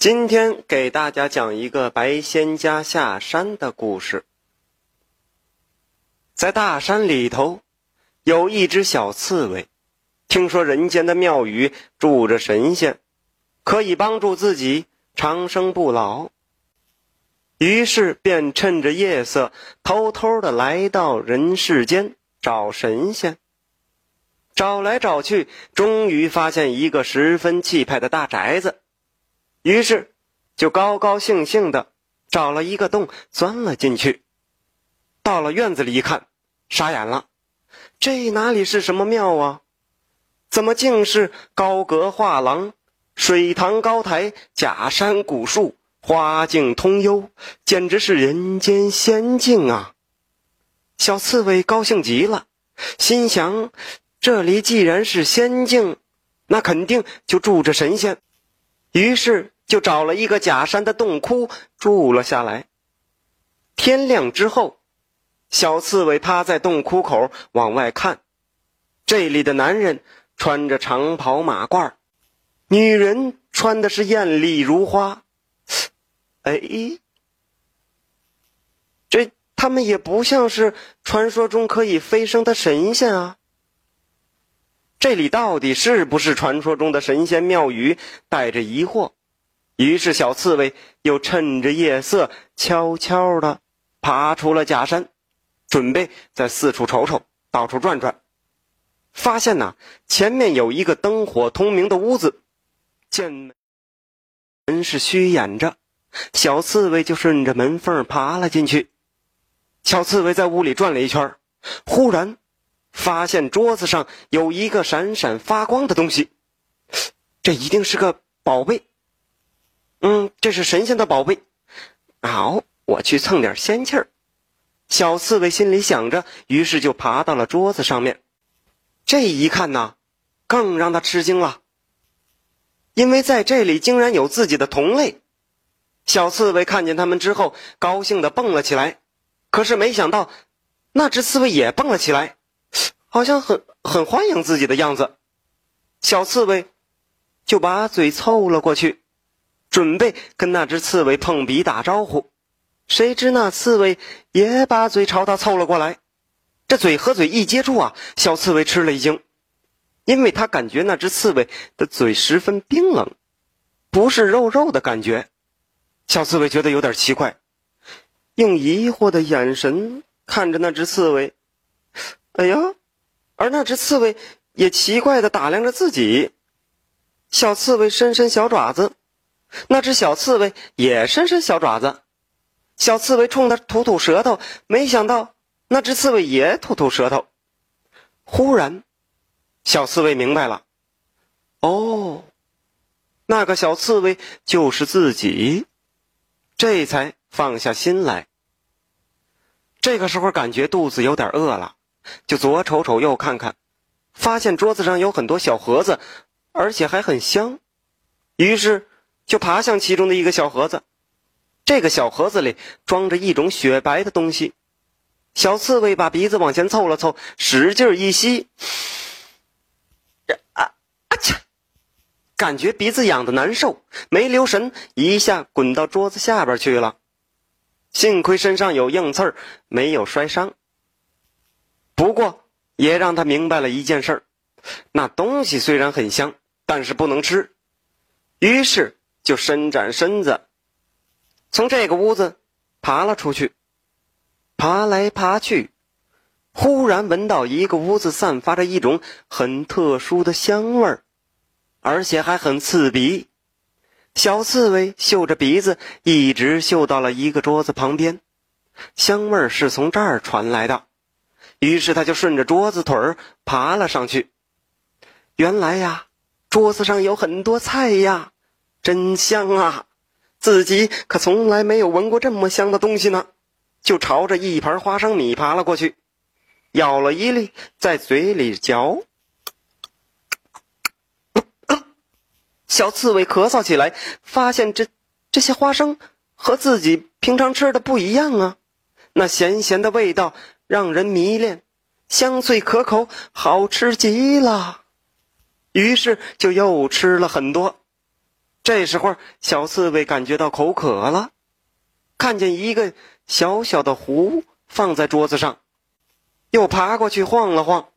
今天给大家讲一个白仙家下山的故事。在大山里头，有一只小刺猬，听说人间的庙宇住着神仙，可以帮助自己长生不老，于是便趁着夜色，偷偷的来到人世间找神仙。找来找去，终于发现一个十分气派的大宅子。于是，就高高兴兴的找了一个洞，钻了进去。到了院子里一看，傻眼了，这哪里是什么庙啊？怎么竟是高阁画廊、水塘高台、假山古树、花径通幽，简直是人间仙境啊！小刺猬高兴极了，心想：这里既然是仙境，那肯定就住着神仙。于是就找了一个假山的洞窟住了下来。天亮之后，小刺猬趴在洞窟口往外看，这里的男人穿着长袍马褂，女人穿的是艳丽如花。哎，这他们也不像是传说中可以飞升的神仙啊。这里到底是不是传说中的神仙庙宇？带着疑惑，于是小刺猬又趁着夜色，悄悄的爬出了假山，准备再四处瞅瞅，到处转转。发现呐，前面有一个灯火通明的屋子，见门是虚掩着，小刺猬就顺着门缝爬了进去。小刺猬在屋里转了一圈，忽然。发现桌子上有一个闪闪发光的东西，这一定是个宝贝。嗯，这是神仙的宝贝。好，我去蹭点仙气儿。小刺猬心里想着，于是就爬到了桌子上面。这一看呢，更让他吃惊了，因为在这里竟然有自己的同类。小刺猬看见他们之后，高兴的蹦了起来。可是没想到，那只刺猬也蹦了起来。好像很很欢迎自己的样子，小刺猬就把嘴凑了过去，准备跟那只刺猬碰鼻打招呼。谁知那刺猬也把嘴朝他凑了过来，这嘴和嘴一接触啊，小刺猬吃了一惊，因为他感觉那只刺猬的嘴十分冰冷，不是肉肉的感觉。小刺猬觉得有点奇怪，用疑惑的眼神看着那只刺猬。哎呀！而那只刺猬也奇怪的打量着自己，小刺猬伸伸小爪子，那只小刺猬也伸伸小爪子，小刺猬冲它吐吐舌头，没想到那只刺猬也吐吐舌头。忽然，小刺猬明白了，哦，那个小刺猬就是自己，这才放下心来。这个时候感觉肚子有点饿了。就左瞅瞅，右看看，发现桌子上有很多小盒子，而且还很香。于是就爬向其中的一个小盒子。这个小盒子里装着一种雪白的东西。小刺猬把鼻子往前凑了凑，使劲一吸，啊啊切！感觉鼻子痒的难受，没留神一下滚到桌子下边去了。幸亏身上有硬刺儿，没有摔伤。不过，也让他明白了一件事儿：那东西虽然很香，但是不能吃。于是就伸展身子，从这个屋子爬了出去。爬来爬去，忽然闻到一个屋子散发着一种很特殊的香味儿，而且还很刺鼻。小刺猬嗅着鼻子，一直嗅到了一个桌子旁边，香味儿是从这儿传来的。于是他就顺着桌子腿爬了上去。原来呀，桌子上有很多菜呀，真香啊！自己可从来没有闻过这么香的东西呢。就朝着一盘花生米爬了过去，咬了一粒，在嘴里嚼。小刺猬咳嗽起来，发现这这些花生和自己平常吃的不一样啊，那咸咸的味道。让人迷恋，香脆可口，好吃极了。于是就又吃了很多。这时候，小刺猬感觉到口渴了，看见一个小小的壶放在桌子上，又爬过去晃了晃，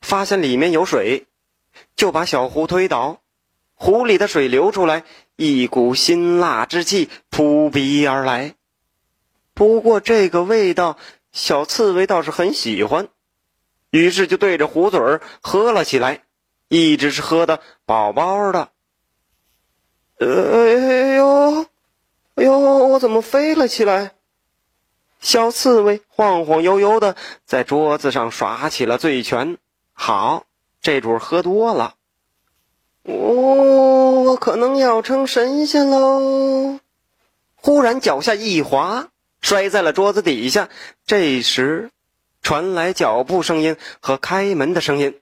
发现里面有水，就把小壶推倒，壶里的水流出来，一股辛辣之气扑鼻而来。不过这个味道，小刺猬倒是很喜欢，于是就对着壶嘴儿喝了起来，一直是喝的饱饱的。哎呦，哎呦，我怎么飞了起来？小刺猬晃晃悠悠的在桌子上耍起了醉拳。好，这主喝多了，哦，我可能要成神仙喽！忽然脚下一滑，摔在了桌子底下。这时，传来脚步声音和开门的声音。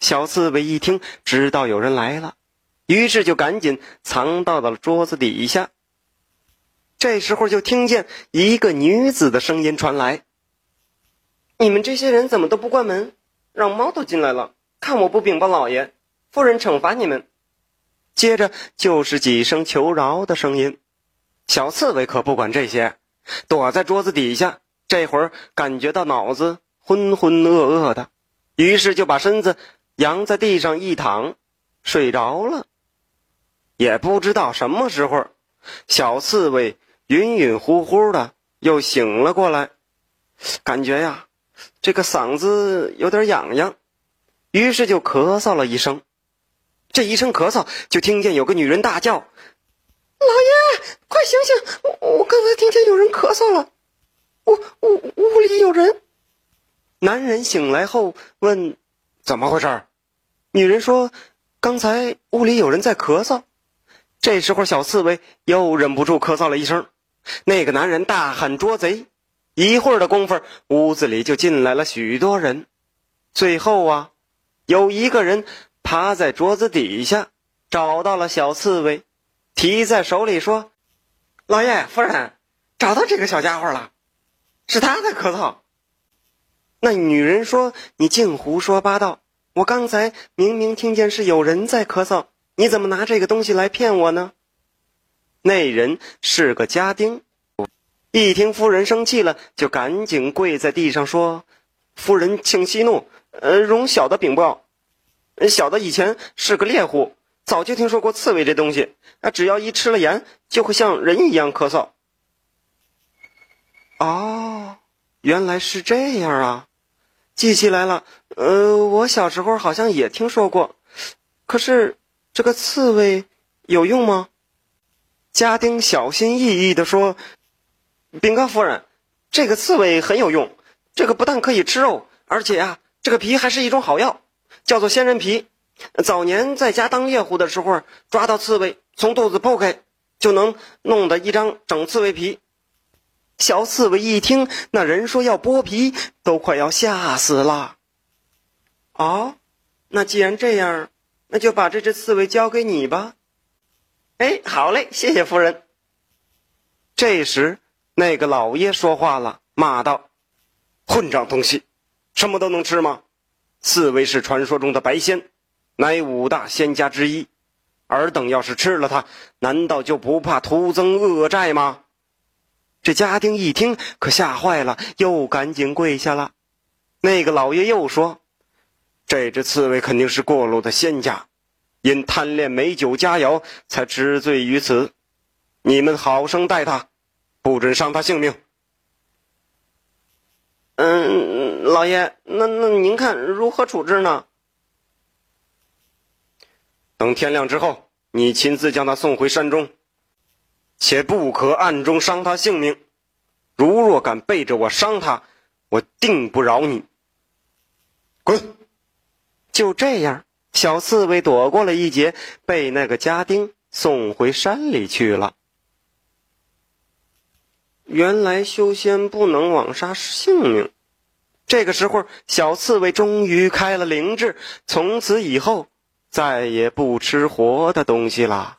小刺猬一听，知道有人来了。于是就赶紧藏到了桌子底下。这时候就听见一个女子的声音传来：“你们这些人怎么都不关门，让猫都进来了？看我不禀报老爷，夫人惩罚你们！”接着就是几声求饶的声音。小刺猬可不管这些，躲在桌子底下。这会儿感觉到脑子浑浑噩噩的，于是就把身子扬在地上一躺，睡着了。也不知道什么时候，小刺猬晕晕乎乎的又醒了过来，感觉呀，这个嗓子有点痒痒，于是就咳嗽了一声。这一声咳嗽，就听见有个女人大叫：“老爷，快醒醒！我我刚才听见有人咳嗽了，屋屋屋里有人。”男人醒来后问：“怎么回事？”女人说：“刚才屋里有人在咳嗽。”这时候，小刺猬又忍不住咳嗽了一声。那个男人大喊：“捉贼！”一会儿的功夫，屋子里就进来了许多人。最后啊，有一个人趴在桌子底下，找到了小刺猬，提在手里说：“老爷夫人，找到这个小家伙了，是他在咳嗽。”那女人说：“你净胡说八道！我刚才明明听见是有人在咳嗽。”你怎么拿这个东西来骗我呢？那人是个家丁，一听夫人生气了，就赶紧跪在地上说：“夫人，请息怒，呃，容小的禀报。小的以前是个猎户，早就听说过刺猬这东西，那，只要一吃了盐，就会像人一样咳嗽。”哦，原来是这样啊！记起来了，呃，我小时候好像也听说过，可是。这个刺猬有用吗？家丁小心翼翼地说：“禀告夫人，这个刺猬很有用。这个不但可以吃肉，而且啊，这个皮还是一种好药，叫做仙人皮。早年在家当猎户的时候，抓到刺猬，从肚子剖开，就能弄得一张整刺猬皮。”小刺猬一听那人说要剥皮，都快要吓死了。哦，那既然这样。那就把这只刺猬交给你吧。哎，好嘞，谢谢夫人。这时，那个老爷说话了，骂道：“混账东西，什么都能吃吗？刺猬是传说中的白仙，乃五大仙家之一。尔等要是吃了它，难道就不怕徒增恶债吗？”这家丁一听，可吓坏了，又赶紧跪下了。那个老爷又说。这只刺猬肯定是过路的仙家，因贪恋美酒佳肴才知罪于此。你们好生待他，不准伤他性命。嗯，老爷，那那您看如何处置呢？等天亮之后，你亲自将他送回山中，且不可暗中伤他性命。如若敢背着我伤他，我定不饶你。滚！就这样，小刺猬躲过了一劫，被那个家丁送回山里去了。原来修仙不能枉杀性命。这个时候，小刺猬终于开了灵智，从此以后再也不吃活的东西了。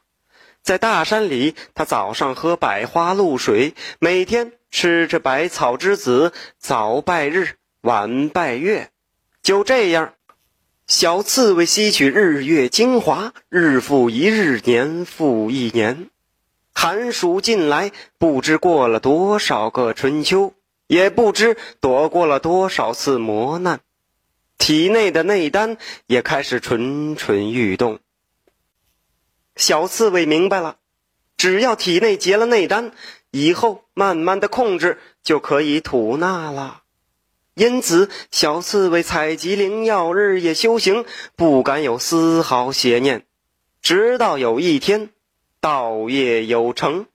在大山里，他早上喝百花露水，每天吃着百草之子，早拜日，晚拜月，就这样。小刺猬吸取日月精华，日复一日，年复一年。寒暑近来，不知过了多少个春秋，也不知躲过了多少次磨难，体内的内丹也开始蠢蠢欲动。小刺猬明白了，只要体内结了内丹，以后慢慢的控制就可以吐纳了。因此，小刺猬采集灵药，日夜修行，不敢有丝毫邪念。直到有一天。道业有成，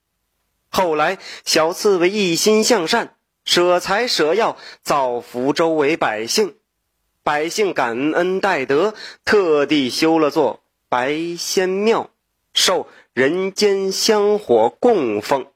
后来小刺猬一心向善，舍财舍药，造福周围百姓。百姓感恩戴德，特地修了座白仙庙，受人间香火供奉。